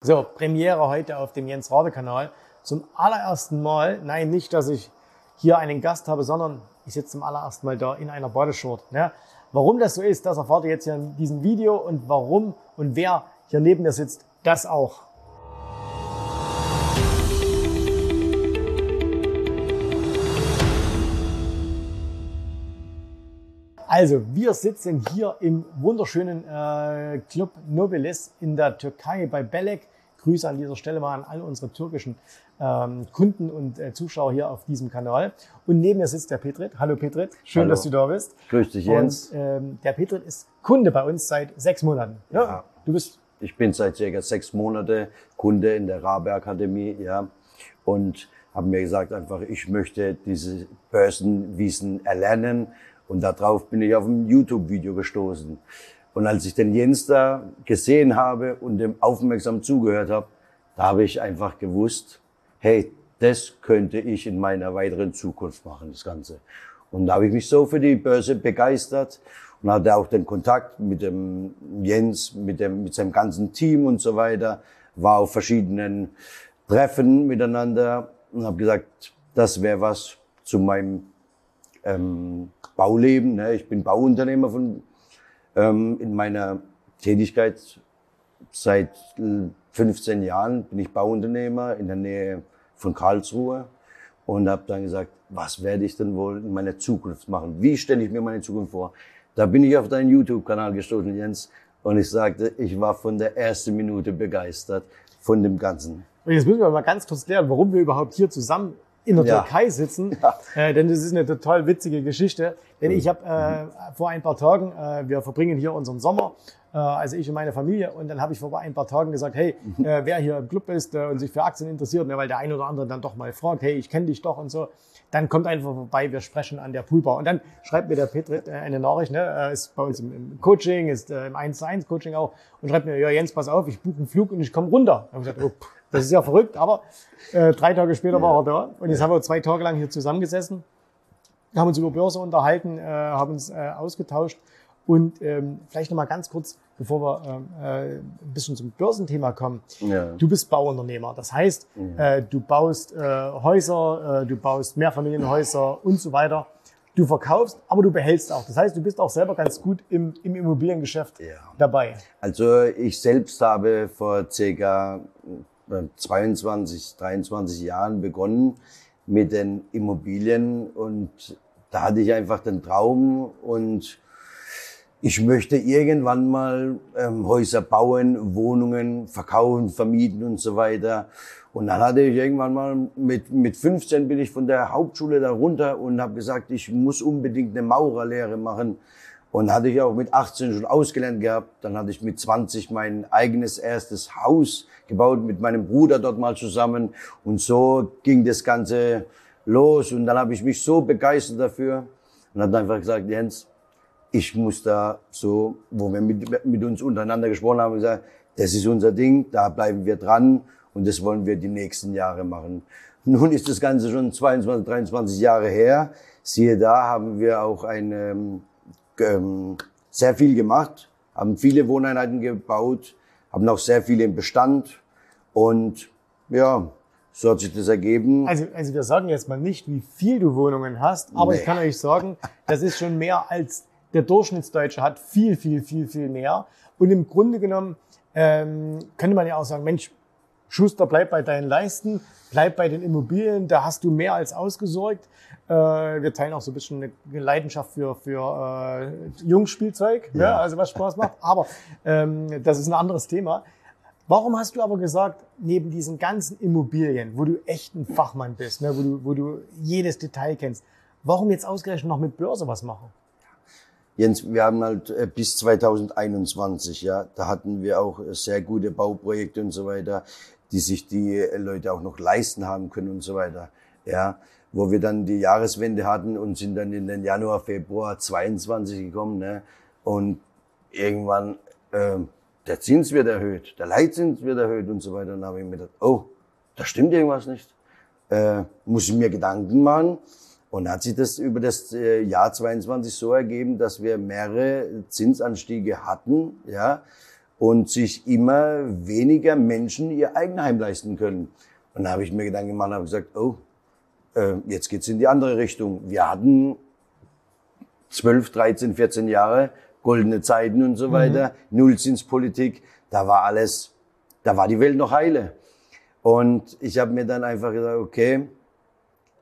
So, Premiere heute auf dem Jens Rade Kanal. Zum allerersten Mal, nein, nicht, dass ich hier einen Gast habe, sondern ich sitze zum allerersten Mal da in einer Badeshort. Ne? Warum das so ist, das erfahrt ihr jetzt hier in diesem Video und warum und wer hier neben mir sitzt, das auch. Also, wir sitzen hier im wunderschönen äh, Club Nobilis in der Türkei bei Belek. Grüße an dieser Stelle mal an all unsere türkischen ähm, Kunden und äh, Zuschauer hier auf diesem Kanal. Und neben mir sitzt der Petrit. Hallo Petrit, schön, Hallo. dass du da bist. Grüß dich, Jens. Und ähm, der Petrit ist Kunde bei uns seit sechs Monaten. Ja, ja. Du bist. Ich bin seit circa sechs Monate Kunde in der Rabe Akademie, ja. Und habe mir gesagt, einfach, ich möchte diese Börsenwiesen erlernen und darauf bin ich auf ein YouTube-Video gestoßen. Und als ich den Jens da gesehen habe und dem aufmerksam zugehört habe, da habe ich einfach gewusst, hey, das könnte ich in meiner weiteren Zukunft machen, das Ganze. Und da habe ich mich so für die Börse begeistert und hatte auch den Kontakt mit dem Jens, mit, dem, mit seinem ganzen Team und so weiter, war auf verschiedenen Treffen miteinander und habe gesagt, das wäre was zu meinem ähm, Bauleben. Ne? Ich bin Bauunternehmer von, ähm, in meiner Tätigkeit seit 15 Jahren bin ich Bauunternehmer in der Nähe von Karlsruhe und habe dann gesagt, was werde ich denn wohl in meiner Zukunft machen? Wie stelle ich mir meine Zukunft vor? Da bin ich auf deinen YouTube-Kanal gestoßen, Jens, und ich sagte, ich war von der ersten Minute begeistert von dem Ganzen. Jetzt müssen wir mal ganz kurz klären, warum wir überhaupt hier zusammen in der ja. Türkei sitzen, ja. äh, denn das ist eine total witzige Geschichte. Denn ich habe äh, vor ein paar Tagen, äh, wir verbringen hier unseren Sommer, äh, also ich und meine Familie, und dann habe ich vor ein paar Tagen gesagt, hey, mhm. äh, wer hier im Club ist äh, und sich für Aktien interessiert, ne, weil der ein oder andere dann doch mal fragt, hey, ich kenne dich doch und so, dann kommt einfach vorbei, wir sprechen an der Poolbar. Und dann schreibt mir der Petrit äh, eine Nachricht, ne, äh, ist bei uns im, im Coaching, ist äh, im 1 zu 1 Coaching auch, und schreibt mir, ja Jens, pass auf, ich buche einen Flug und ich komme runter. Und ich gesagt, oh, das ist ja verrückt, aber äh, drei Tage später war er da. Und jetzt haben wir zwei Tage lang hier zusammengesessen, haben uns über Börse unterhalten, äh, haben uns äh, ausgetauscht. Und ähm, vielleicht nochmal ganz kurz, bevor wir ähm, äh, ein bisschen zum Börsenthema kommen. Ja. Du bist Bauunternehmer. Das heißt, ja. äh, du baust äh, Häuser, äh, du baust Mehrfamilienhäuser und so weiter. Du verkaufst, aber du behältst auch. Das heißt, du bist auch selber ganz gut im, im Immobiliengeschäft ja. dabei. Also ich selbst habe vor circa 22, 23 Jahren begonnen mit den Immobilien und da hatte ich einfach den Traum und ich möchte irgendwann mal ähm, Häuser bauen, Wohnungen verkaufen, vermieten und so weiter. Und dann hatte ich irgendwann mal mit, mit 15 bin ich von der Hauptschule da runter und habe gesagt, ich muss unbedingt eine Maurerlehre machen. Und hatte ich auch mit 18 schon ausgelernt gehabt. Dann hatte ich mit 20 mein eigenes erstes Haus gebaut mit meinem Bruder dort mal zusammen. Und so ging das Ganze los. Und dann habe ich mich so begeistert dafür und habe einfach gesagt, Jens, ich muss da so, wo wir mit, mit uns untereinander gesprochen haben, gesagt, das ist unser Ding, da bleiben wir dran und das wollen wir die nächsten Jahre machen. Nun ist das Ganze schon 22, 23 Jahre her. Siehe da, haben wir auch eine ähm, sehr viel gemacht, haben viele Wohneinheiten gebaut, haben auch sehr viele im Bestand und ja, so hat sich das ergeben. Also, also wir sagen jetzt mal nicht, wie viel du Wohnungen hast, aber nee. ich kann euch sagen, das ist schon mehr als der Durchschnittsdeutsche hat. Viel, viel, viel, viel mehr. Und im Grunde genommen ähm, könnte man ja auch sagen, Mensch, Schuster, bleib bei deinen Leisten, bleib bei den Immobilien, da hast du mehr als ausgesorgt. Äh, wir teilen auch so ein bisschen eine Leidenschaft für, für äh, Jungspielzeug, ja. ja. also was Spaß macht. Aber ähm, das ist ein anderes Thema. Warum hast du aber gesagt, neben diesen ganzen Immobilien, wo du echt ein Fachmann bist, ne, wo, du, wo du jedes Detail kennst, warum jetzt ausgerechnet noch mit Börse was machen? Jens, wir haben halt äh, bis 2021, ja, da hatten wir auch sehr gute Bauprojekte und so weiter, die sich die Leute auch noch leisten haben können und so weiter, ja wo wir dann die Jahreswende hatten und sind dann in den Januar, Februar 22 gekommen. Ne? Und irgendwann, äh, der Zins wird erhöht, der Leitzins wird erhöht und so weiter. Und dann habe ich mir gedacht, oh, da stimmt irgendwas nicht. Äh, muss ich mir Gedanken machen. Und hat sich das über das äh, Jahr 22 so ergeben, dass wir mehrere Zinsanstiege hatten, ja. Und sich immer weniger Menschen ihr Eigenheim leisten können. Und da habe ich mir Gedanken gemacht und habe gesagt, oh, äh, jetzt geht's in die andere Richtung. Wir hatten 12, 13, 14 Jahre goldene Zeiten und so mhm. weiter, mhm. Nullzinspolitik, da war alles, da war die Welt noch heile. Und ich habe mir dann einfach gesagt, okay,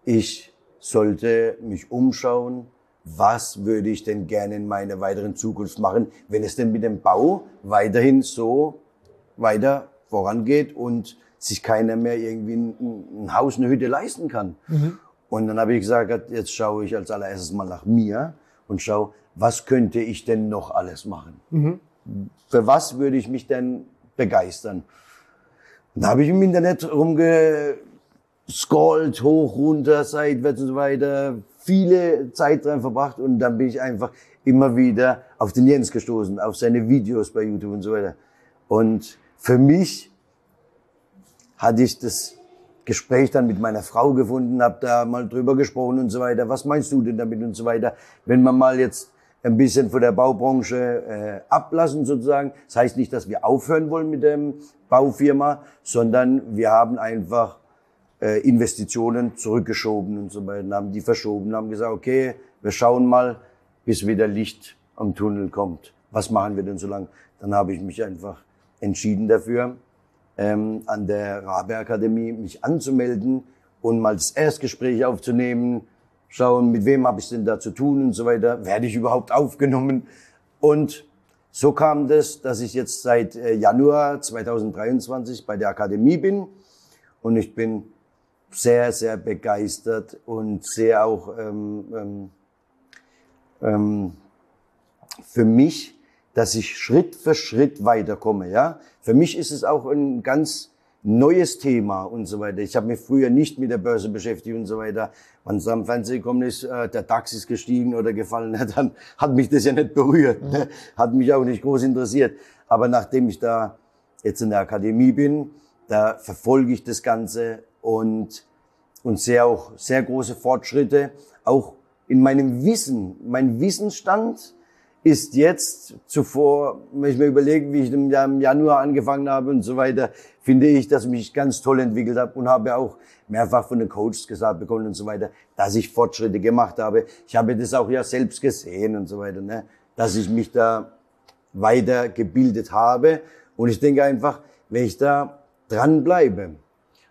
ich sollte mich umschauen, was würde ich denn gerne in meiner weiteren Zukunft machen, wenn es denn mit dem Bau weiterhin so weiter vorangeht und sich keiner mehr irgendwie ein, ein Haus, eine Hütte leisten kann. Mhm. Und dann habe ich gesagt, jetzt schaue ich als allererstes mal nach mir und schaue, was könnte ich denn noch alles machen? Mhm. Für was würde ich mich denn begeistern? Und da habe ich im Internet rumgescrollt, hoch, runter, seitwärts und so weiter, viele Zeit dran verbracht und dann bin ich einfach immer wieder auf den Jens gestoßen, auf seine Videos bei YouTube und so weiter. Und für mich hatte ich das Gespräch dann mit meiner Frau gefunden, habe da mal drüber gesprochen und so weiter. Was meinst du denn damit und so weiter? Wenn man mal jetzt ein bisschen von der Baubranche äh, ablassen sozusagen. Das heißt nicht, dass wir aufhören wollen mit der Baufirma, sondern wir haben einfach äh, Investitionen zurückgeschoben und so weiter, haben die verschoben, haben gesagt, okay, wir schauen mal, bis wieder Licht am Tunnel kommt. Was machen wir denn so lange? Dann habe ich mich einfach entschieden dafür, ähm, an der Rabe Akademie mich anzumelden und mal das Erstgespräch aufzunehmen, schauen, mit wem habe ich denn da zu tun und so weiter, werde ich überhaupt aufgenommen. Und so kam das, dass ich jetzt seit äh, Januar 2023 bei der Akademie bin und ich bin sehr, sehr begeistert und sehr auch ähm, ähm, ähm, für mich, dass ich Schritt für Schritt weiterkomme. Ja, für mich ist es auch ein ganz neues Thema und so weiter. Ich habe mich früher nicht mit der Börse beschäftigt und so weiter. Wenn es am Fernsehen gekommen ist, äh, der DAX ist gestiegen oder gefallen, dann hat mich das ja nicht berührt. Mhm. Ne? Hat mich auch nicht groß interessiert. Aber nachdem ich da jetzt in der Akademie bin, da verfolge ich das Ganze und, und sehe auch sehr große Fortschritte, auch in meinem Wissen. Mein Wissensstand ist jetzt zuvor, wenn ich mir überlege, wie ich im Januar angefangen habe und so weiter, finde ich, dass ich mich ganz toll entwickelt habe und habe auch mehrfach von den Coaches gesagt bekommen und so weiter, dass ich Fortschritte gemacht habe. Ich habe das auch ja selbst gesehen und so weiter, ne? dass ich mich da weiter gebildet habe. Und ich denke einfach, wenn ich da dranbleibe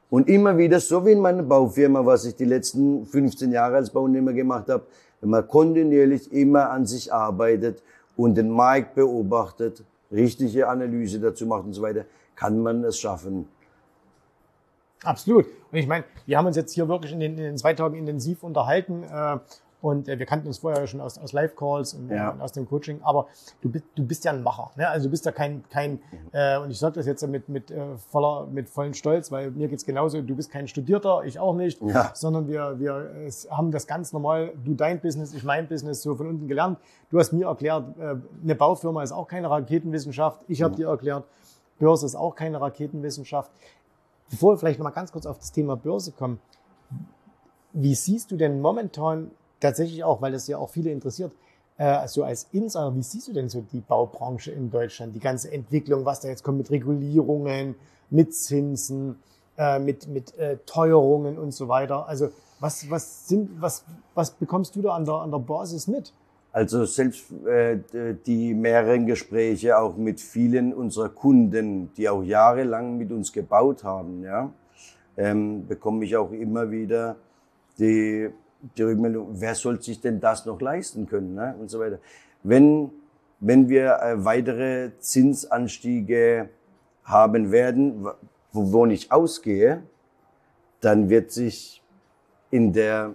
und immer wieder, so wie in meiner Baufirma, was ich die letzten 15 Jahre als Bauunternehmer gemacht habe, wenn man kontinuierlich immer an sich arbeitet und den Markt beobachtet, richtige Analyse dazu macht und so weiter, kann man es schaffen. Absolut. Und ich meine, wir haben uns jetzt hier wirklich in den, in den zwei Tagen intensiv unterhalten. Äh, und äh, wir kannten uns vorher schon aus, aus Live-Calls und, ja. und, aus dem Coaching, aber du bist, du bist ja ein Macher. Ne? Also du bist ja kein, kein äh, und ich sage das jetzt mit, mit, äh, voller, mit vollen Stolz, weil mir geht's genauso, du bist kein Studierter, ich auch nicht, ja. sondern wir, wir es haben das ganz normal, du dein Business, ich mein Business, so von unten gelernt. Du hast mir erklärt, äh, eine Baufirma ist auch keine Raketenwissenschaft. Ich habe mhm. dir erklärt, Börse ist auch keine Raketenwissenschaft. Bevor wir vielleicht noch mal ganz kurz auf das Thema Börse kommen, wie siehst du denn momentan tatsächlich auch, weil das ja auch viele interessiert, äh, so als Insider, wie siehst du denn so die Baubranche in Deutschland, die ganze Entwicklung, was da jetzt kommt mit Regulierungen, mit Zinsen, äh, mit, mit äh, Teuerungen und so weiter? Also was, was, sind, was, was bekommst du da an der, an der Basis mit? Also selbst äh, die mehreren Gespräche auch mit vielen unserer Kunden, die auch jahrelang mit uns gebaut haben, ja, ähm, bekomme ich auch immer wieder die die Rückmeldung, wer soll sich denn das noch leisten können ne? und so weiter. Wenn, wenn wir äh, weitere Zinsanstiege haben werden, wovon ich ausgehe, dann wird sich in der,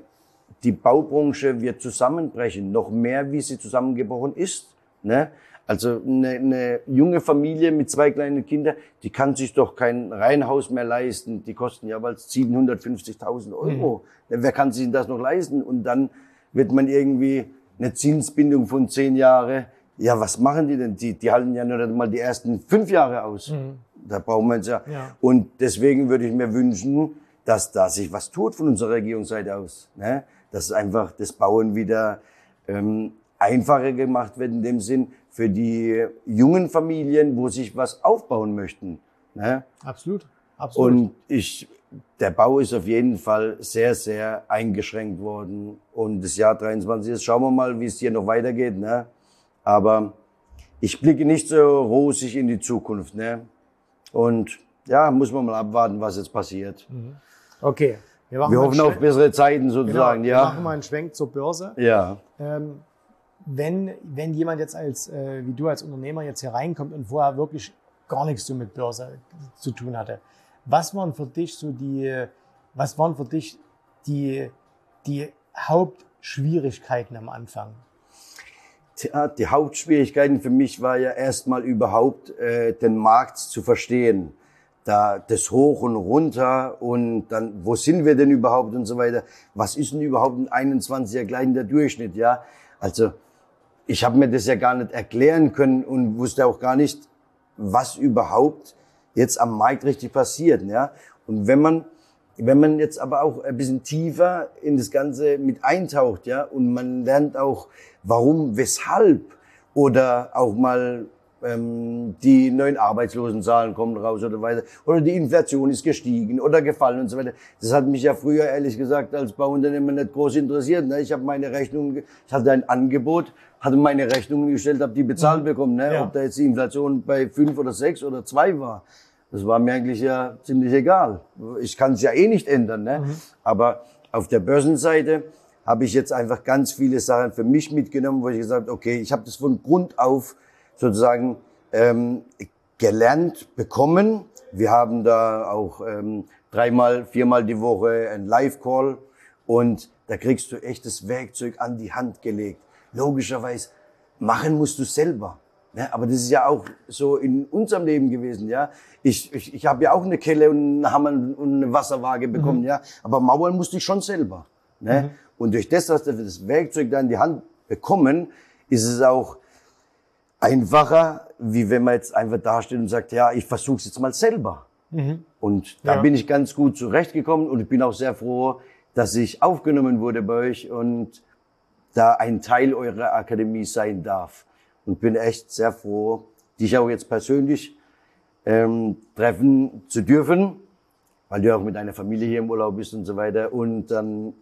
die Baubranche wird zusammenbrechen, noch mehr, wie sie zusammengebrochen ist. Ne? Also eine, eine junge Familie mit zwei kleinen Kindern, die kann sich doch kein Reihenhaus mehr leisten. Die kosten ja bald 750.000 Euro. Mhm. Wer kann sich das noch leisten? Und dann wird man irgendwie eine Zinsbindung von zehn Jahre. Ja, was machen die denn? Die, die halten ja nur mal die ersten fünf Jahre aus. Mhm. Da brauchen wir es ja. ja. Und deswegen würde ich mir wünschen, dass da sich was tut von unserer Regierungsseite aus. Ne? Dass einfach das Bauen wieder ähm, einfacher gemacht wird in dem Sinn für die jungen Familien, wo sich was aufbauen möchten. Ne? Absolut. Absolut. Und ich, der Bau ist auf jeden Fall sehr, sehr eingeschränkt worden. Und das Jahr 23 ist, schauen wir mal, wie es hier noch weitergeht. Ne? Aber ich blicke nicht so rosig in die Zukunft. Ne? Und ja, muss man mal abwarten, was jetzt passiert. Mhm. Okay. Wir, wir hoffen auf bessere Zeiten sozusagen, genau, ja. Wir machen mal einen Schwenk zur Börse. Ja. Ähm, wenn, wenn jemand jetzt als, äh, wie du als Unternehmer jetzt hier reinkommt und vorher wirklich gar nichts so mit Börse zu tun hatte, was waren für dich so die, was waren für dich die, die Hauptschwierigkeiten am Anfang? Ja, die Hauptschwierigkeiten für mich war ja erstmal überhaupt äh, den Markt zu verstehen. Da das hoch und runter und dann, wo sind wir denn überhaupt und so weiter. Was ist denn überhaupt ein 21er gleich der Durchschnitt, ja? Also, ich habe mir das ja gar nicht erklären können und wusste auch gar nicht, was überhaupt jetzt am Markt richtig passiert. Ja? Und wenn man, wenn man jetzt aber auch ein bisschen tiefer in das Ganze mit eintaucht, ja, und man lernt auch, warum, weshalb, oder auch mal ähm, die neuen Arbeitslosenzahlen kommen raus oder weiter, oder die Inflation ist gestiegen oder gefallen und so weiter. Das hat mich ja früher ehrlich gesagt als Bauunternehmer nicht groß interessiert. Ne? Ich habe meine Rechnung, ich hatte ein Angebot, hatte meine Rechnungen gestellt, habe die bezahlt mhm. bekommen. Ne? Ja. Ob da jetzt die Inflation bei fünf oder sechs oder zwei war, das war mir eigentlich ja ziemlich egal. Ich kann es ja eh nicht ändern. Ne? Mhm. Aber auf der Börsenseite habe ich jetzt einfach ganz viele Sachen für mich mitgenommen, wo ich gesagt habe, okay, ich habe das von Grund auf sozusagen ähm, gelernt bekommen. Wir haben da auch ähm, dreimal, viermal die Woche ein Live-Call und da kriegst du echtes Werkzeug an die Hand gelegt. Logischerweise machen musst du selber. Ja, aber das ist ja auch so in unserem Leben gewesen, ja. Ich, ich, ich habe ja auch eine Kelle und einen Hammer und eine Wasserwaage bekommen, mhm. ja. Aber mauern musste ich schon selber. Ne? Mhm. Und durch das, dass wir das Werkzeug da in die Hand bekommen, ist es auch einfacher, wie wenn man jetzt einfach dasteht und sagt, ja, ich versuche es jetzt mal selber. Mhm. Und da ja. bin ich ganz gut zurechtgekommen und ich bin auch sehr froh, dass ich aufgenommen wurde bei euch und da ein Teil eurer Akademie sein darf. Und bin echt sehr froh, dich auch jetzt persönlich ähm, treffen zu dürfen, weil du auch mit deiner Familie hier im Urlaub bist und so weiter. Und dann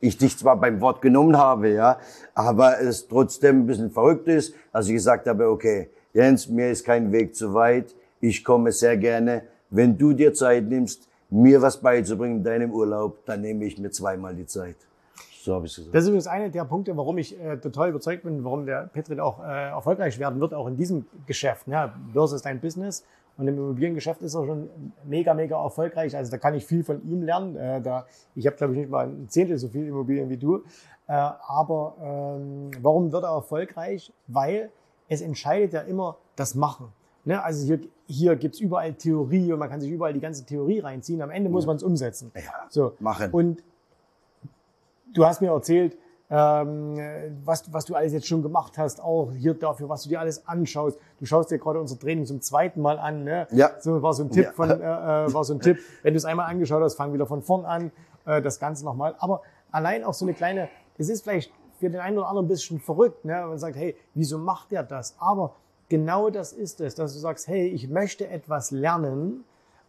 ich dich zwar beim Wort genommen habe, ja, aber es trotzdem ein bisschen verrückt ist, dass ich gesagt habe, okay, Jens, mir ist kein Weg zu weit, ich komme sehr gerne. Wenn du dir Zeit nimmst, mir was beizubringen in deinem Urlaub, dann nehme ich mir zweimal die Zeit. So habe ich gesagt. Das ist übrigens einer der Punkte, warum ich äh, total überzeugt bin, warum der Petrit auch äh, erfolgreich werden wird, auch in diesem Geschäft. Ja, Börse ist ein Business und im Immobiliengeschäft ist er schon mega, mega erfolgreich. Also da kann ich viel von ihm lernen. Äh, da, ich habe, glaube ich, nicht mal ein Zehntel so viel Immobilien wie du. Äh, aber ähm, warum wird er erfolgreich? Weil es entscheidet ja immer das Machen. Ne? Also hier, hier gibt's überall Theorie und man kann sich überall die ganze Theorie reinziehen. Am Ende muss man es umsetzen. Ja, so. machen. Und du hast mir erzählt, ähm, was, was du alles jetzt schon gemacht hast, auch hier dafür, was du dir alles anschaust. Du schaust dir gerade unser Training zum zweiten Mal an. Ne? Ja. So war so ein Tipp ja. von, äh, äh, war so ein Tipp. Wenn du es einmal angeschaut hast, fang wieder von vorn an, äh, das Ganze nochmal. Aber allein auch so eine kleine, es ist vielleicht für den einen oder anderen ein bisschen verrückt, ne? man sagt, hey, wieso macht der das? Aber genau das ist es, dass du sagst, hey, ich möchte etwas lernen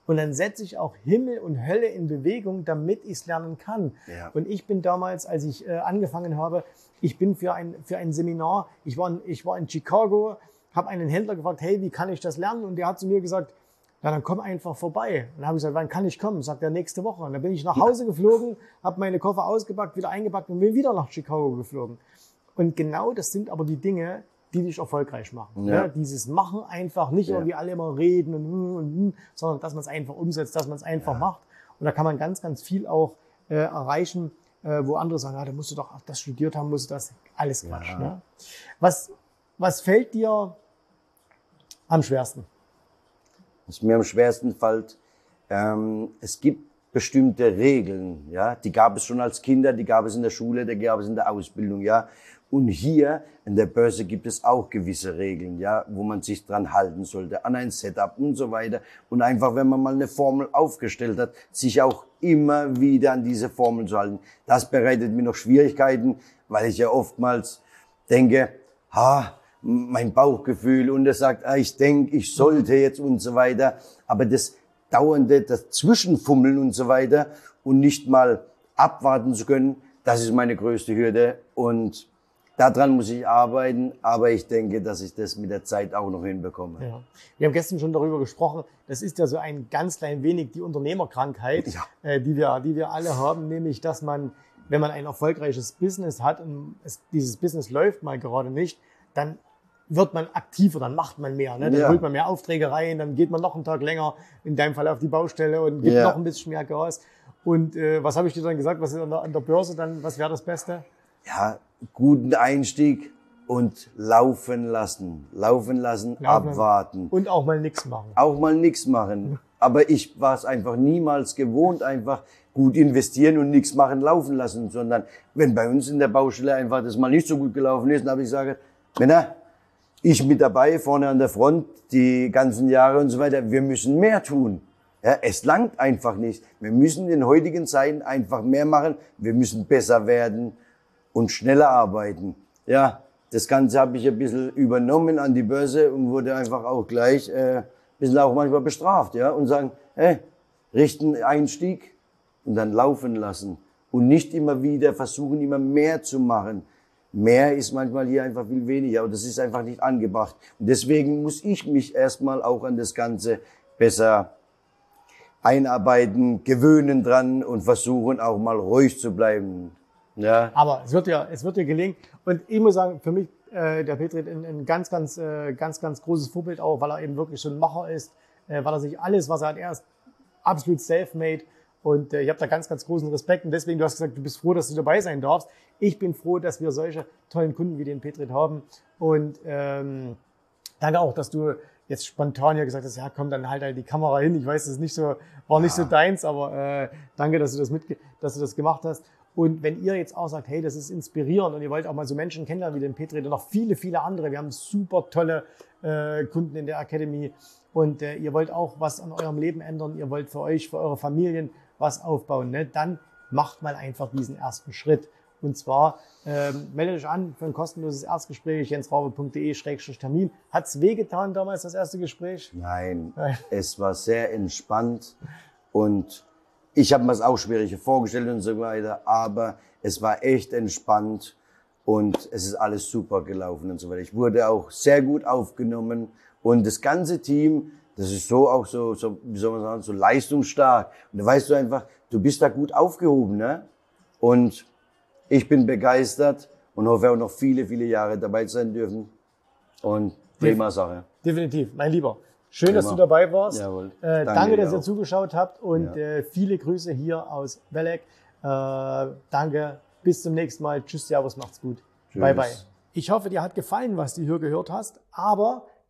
und dann setze ich auch Himmel und Hölle in Bewegung, damit ich es lernen kann. Ja. Und ich bin damals, als ich äh, angefangen habe, ich bin für ein, für ein Seminar, ich war in, ich war in Chicago, habe einen Händler gefragt, hey, wie kann ich das lernen? Und der hat zu mir gesagt, na, dann komm einfach vorbei. Und dann habe ich gesagt, wann kann ich kommen? Sagt er, nächste Woche. Und dann bin ich nach Hause geflogen, habe meine Koffer ausgepackt, wieder eingepackt und bin wieder nach Chicago geflogen. Und genau das sind aber die Dinge, die dich erfolgreich machen. Ja. ja dieses Machen einfach, nicht ja. irgendwie alle immer reden und, und, und sondern dass man es einfach umsetzt, dass man es einfach ja. macht. Und da kann man ganz, ganz viel auch äh, erreichen, äh, wo andere sagen, ja, da musst du doch das studiert haben, musst du das, alles Quatsch. Ne? Was, was fällt dir am schwersten? Was mir am schwersten fällt, ähm, es gibt bestimmte Regeln, ja, die gab es schon als Kinder, die gab es in der Schule, die gab es in der Ausbildung, ja. Und hier in der Börse gibt es auch gewisse Regeln, ja, wo man sich dran halten sollte, an ein Setup und so weiter. Und einfach, wenn man mal eine Formel aufgestellt hat, sich auch immer wieder an diese Formel zu halten. Das bereitet mir noch Schwierigkeiten, weil ich ja oftmals denke, ha, mein Bauchgefühl und er sagt, ah, ich denke, ich sollte jetzt und so weiter. Aber das dauernde, das Zwischenfummeln und so weiter und nicht mal abwarten zu können, das ist meine größte Hürde und daran muss ich arbeiten, aber ich denke, dass ich das mit der Zeit auch noch hinbekomme. Ja. Wir haben gestern schon darüber gesprochen, das ist ja so ein ganz klein wenig die Unternehmerkrankheit, ja. äh, die, wir, die wir alle haben, nämlich dass man, wenn man ein erfolgreiches Business hat und es, dieses Business läuft mal gerade nicht, dann wird man aktiver, dann macht man mehr. Ne? Dann ja. holt man mehr Aufträge rein, dann geht man noch einen Tag länger, in deinem Fall auf die Baustelle und gibt ja. noch ein bisschen mehr Gas. Und äh, was habe ich dir dann gesagt? Was ist an der, an der Börse dann, was wäre das Beste? Ja, guten Einstieg und laufen lassen. Laufen lassen, laufen. abwarten. Und auch mal nichts machen. Auch mal nichts machen. Aber ich war es einfach niemals gewohnt, einfach gut investieren und nichts machen, laufen lassen, sondern wenn bei uns in der Baustelle einfach das mal nicht so gut gelaufen ist, dann habe ich gesagt, Männer, ich mit dabei, vorne an der Front, die ganzen Jahre und so weiter. Wir müssen mehr tun. Ja, es langt einfach nicht. Wir müssen in heutigen Zeiten einfach mehr machen. Wir müssen besser werden und schneller arbeiten. Ja, das Ganze habe ich ein bisschen übernommen an die Börse und wurde einfach auch gleich äh, ein bisschen auch manchmal bestraft. Ja, und sagen, hey, richten Einstieg und dann laufen lassen. Und nicht immer wieder versuchen, immer mehr zu machen Mehr ist manchmal hier einfach viel weniger und das ist einfach nicht angebracht. Und deswegen muss ich mich erstmal auch an das Ganze besser einarbeiten, gewöhnen dran und versuchen auch mal ruhig zu bleiben. Ja. Aber es wird ja, es wird dir gelingen. Und ich muss sagen, für mich äh, der Petri ein, ein ganz, ganz, äh, ganz, ganz großes Vorbild auch, weil er eben wirklich so ein Macher ist, äh, weil er sich alles, was er hat, erst absolut self-made und äh, ich habe da ganz, ganz großen Respekt. Und deswegen, du hast gesagt, du bist froh, dass du dabei sein darfst. Ich bin froh, dass wir solche tollen Kunden wie den Petrit haben. Und ähm, danke auch, dass du jetzt spontan ja gesagt hast, ja komm, dann halt halt die Kamera hin. Ich weiß, das ist nicht so, war nicht ja. so deins, aber äh, danke, dass du das mit, dass du das gemacht hast. Und wenn ihr jetzt auch sagt, hey, das ist inspirierend und ihr wollt auch mal so Menschen kennenlernen wie den Petri und noch viele, viele andere, wir haben super tolle äh, Kunden in der Academy und äh, ihr wollt auch was an eurem Leben ändern, ihr wollt für euch, für eure Familien was aufbauen, ne? dann macht mal einfach diesen ersten Schritt. Und zwar ähm, meldet euch an für ein kostenloses Erstgespräch, jensraube.de-termin. Hat's wehgetan damals, das erste Gespräch? Nein, es war sehr entspannt und ich habe mir das auch schwierig vorgestellt und so weiter, aber es war echt entspannt und es ist alles super gelaufen und so weiter. Ich wurde auch sehr gut aufgenommen und das ganze Team das ist so auch so, so, wie soll man sagen, so leistungsstark. Und da weißt du einfach, du bist da gut aufgehoben, ne? Und ich bin begeistert und hoffe auch noch viele, viele Jahre dabei sein dürfen. Und prima Sache. Definitiv, mein Lieber. Schön, prima. dass du dabei warst. Jawohl. Äh, danke, danke dass ihr zugeschaut habt und ja. äh, viele Grüße hier aus Welleck. Äh, danke, bis zum nächsten Mal. Tschüss, Servus, macht's gut. Tschüss. Bye, bye. Ich hoffe, dir hat gefallen, was du hier gehört hast, aber